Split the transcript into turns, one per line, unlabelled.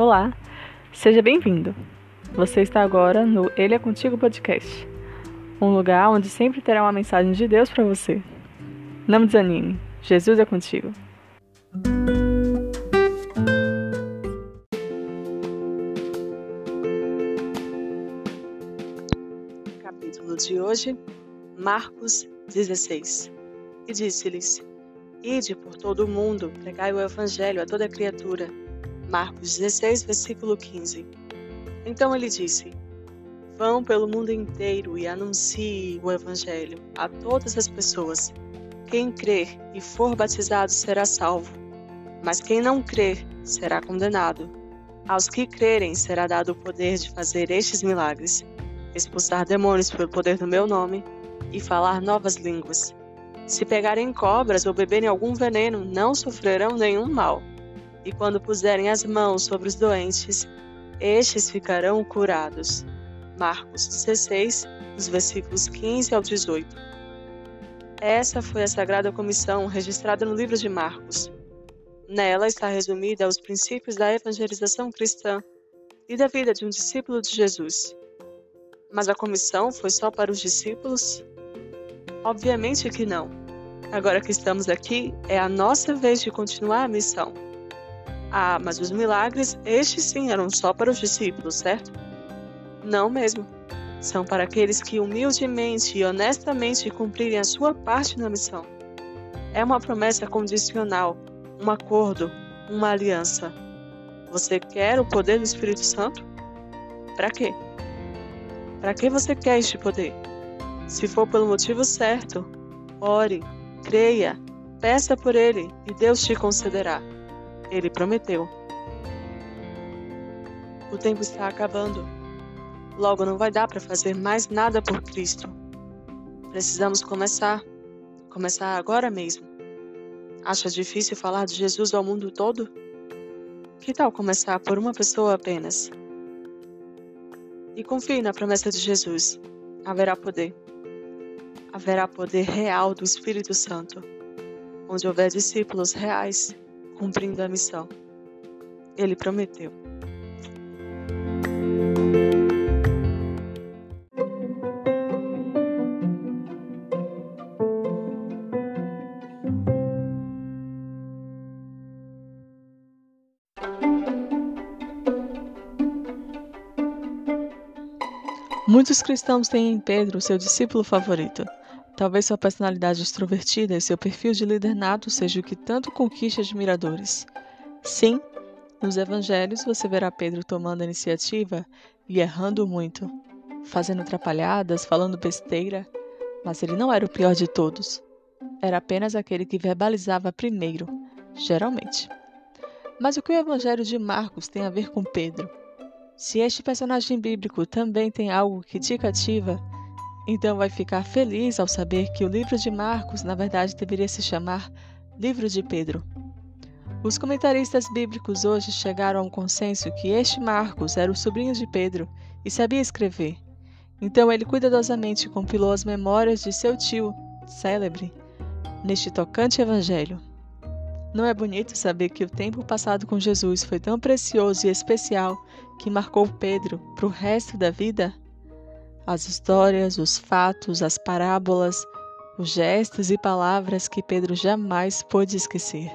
Olá, seja bem-vindo. Você está agora no Ele é Contigo Podcast, um lugar onde sempre terá uma mensagem de Deus para você. Não desanime, Jesus é contigo.
Capítulo de hoje, Marcos 16. E disse-lhes: Ide por todo o mundo, pregai o evangelho a toda criatura. Marcos 16, versículo 15. Então ele disse: Vão pelo mundo inteiro e anuncie o evangelho a todas as pessoas. Quem crer e for batizado será salvo, mas quem não crer será condenado. Aos que crerem será dado o poder de fazer estes milagres: expulsar demônios pelo poder do meu nome e falar novas línguas. Se pegarem cobras ou beberem algum veneno, não sofrerão nenhum mal. E quando puserem as mãos sobre os doentes, estes ficarão curados. Marcos 16, os versículos 15 ao 18. Essa foi a Sagrada Comissão registrada no livro de Marcos. Nela está resumida os princípios da evangelização cristã e da vida de um discípulo de Jesus. Mas a comissão foi só para os discípulos? Obviamente que não. Agora que estamos aqui, é a nossa vez de continuar a missão. Ah, mas os milagres, estes sim eram só para os discípulos, certo? Não mesmo. São para aqueles que humildemente e honestamente cumprirem a sua parte na missão. É uma promessa condicional, um acordo, uma aliança. Você quer o poder do Espírito Santo? Para quê? Para que você quer este poder? Se for pelo motivo certo, ore, Creia, peça por ele e Deus te concederá. Ele prometeu. O tempo está acabando. Logo não vai dar para fazer mais nada por Cristo. Precisamos começar. Começar agora mesmo. Acha difícil falar de Jesus ao mundo todo? Que tal começar por uma pessoa apenas? E confie na promessa de Jesus. Haverá poder haverá poder real do Espírito Santo, onde houver discípulos reais cumprindo a missão. Ele prometeu.
Muitos cristãos têm em Pedro seu discípulo favorito. Talvez sua personalidade extrovertida e seu perfil de líder nato seja o que tanto conquista admiradores. Sim, nos evangelhos você verá Pedro tomando a iniciativa e errando muito, fazendo atrapalhadas, falando besteira, mas ele não era o pior de todos. Era apenas aquele que verbalizava primeiro, geralmente. Mas o que o evangelho de Marcos tem a ver com Pedro? Se este personagem bíblico também tem algo que te cativa, então vai ficar feliz ao saber que o livro de Marcos, na verdade, deveria se chamar Livro de Pedro. Os comentaristas bíblicos hoje chegaram a um consenso que este Marcos era o sobrinho de Pedro e sabia escrever. Então ele cuidadosamente compilou as memórias de seu tio, célebre, neste tocante evangelho. Não é bonito saber que o tempo passado com Jesus foi tão precioso e especial que marcou Pedro para o resto da vida? As histórias, os fatos, as parábolas, os gestos e palavras que Pedro jamais pôde esquecer.